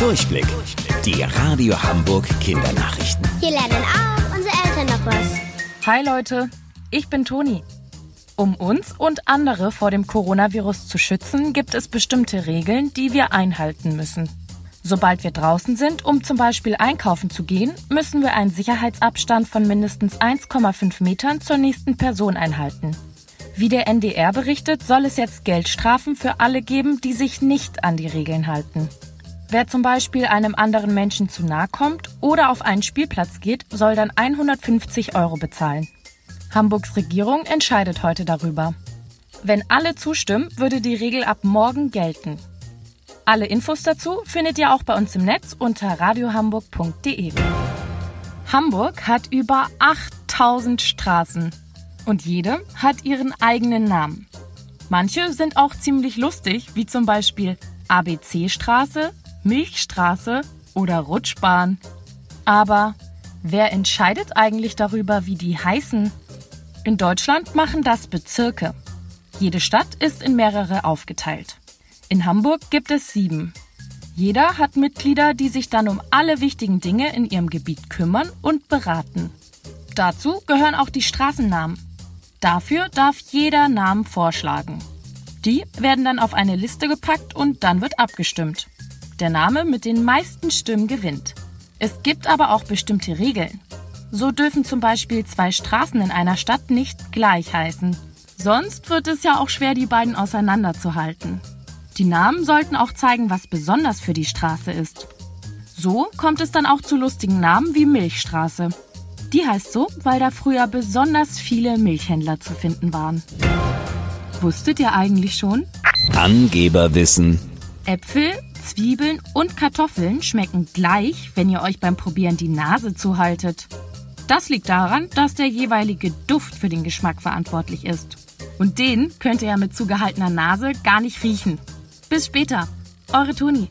Durchblick. Die Radio Hamburg Kindernachrichten. Hier lernen auch unsere Eltern noch was. Hi Leute, ich bin Toni. Um uns und andere vor dem Coronavirus zu schützen, gibt es bestimmte Regeln, die wir einhalten müssen. Sobald wir draußen sind, um zum Beispiel einkaufen zu gehen, müssen wir einen Sicherheitsabstand von mindestens 1,5 Metern zur nächsten Person einhalten. Wie der NDR berichtet, soll es jetzt Geldstrafen für alle geben, die sich nicht an die Regeln halten. Wer zum Beispiel einem anderen Menschen zu nahe kommt oder auf einen Spielplatz geht, soll dann 150 Euro bezahlen. Hamburgs Regierung entscheidet heute darüber. Wenn alle zustimmen, würde die Regel ab morgen gelten. Alle Infos dazu findet ihr auch bei uns im Netz unter radiohamburg.de. Hamburg hat über 8000 Straßen und jede hat ihren eigenen Namen. Manche sind auch ziemlich lustig, wie zum Beispiel ABC-Straße, Milchstraße oder Rutschbahn. Aber wer entscheidet eigentlich darüber, wie die heißen? In Deutschland machen das Bezirke. Jede Stadt ist in mehrere aufgeteilt. In Hamburg gibt es sieben. Jeder hat Mitglieder, die sich dann um alle wichtigen Dinge in ihrem Gebiet kümmern und beraten. Dazu gehören auch die Straßennamen. Dafür darf jeder Namen vorschlagen. Die werden dann auf eine Liste gepackt und dann wird abgestimmt. Der Name mit den meisten Stimmen gewinnt. Es gibt aber auch bestimmte Regeln. So dürfen zum Beispiel zwei Straßen in einer Stadt nicht gleich heißen. Sonst wird es ja auch schwer, die beiden auseinanderzuhalten. Die Namen sollten auch zeigen, was besonders für die Straße ist. So kommt es dann auch zu lustigen Namen wie Milchstraße. Die heißt so, weil da früher besonders viele Milchhändler zu finden waren. Wusstet ihr eigentlich schon? Angeberwissen. Äpfel, Zwiebeln und Kartoffeln schmecken gleich, wenn ihr euch beim Probieren die Nase zuhaltet. Das liegt daran, dass der jeweilige Duft für den Geschmack verantwortlich ist. Und den könnt ihr ja mit zugehaltener Nase gar nicht riechen. Bis später. Eure Toni.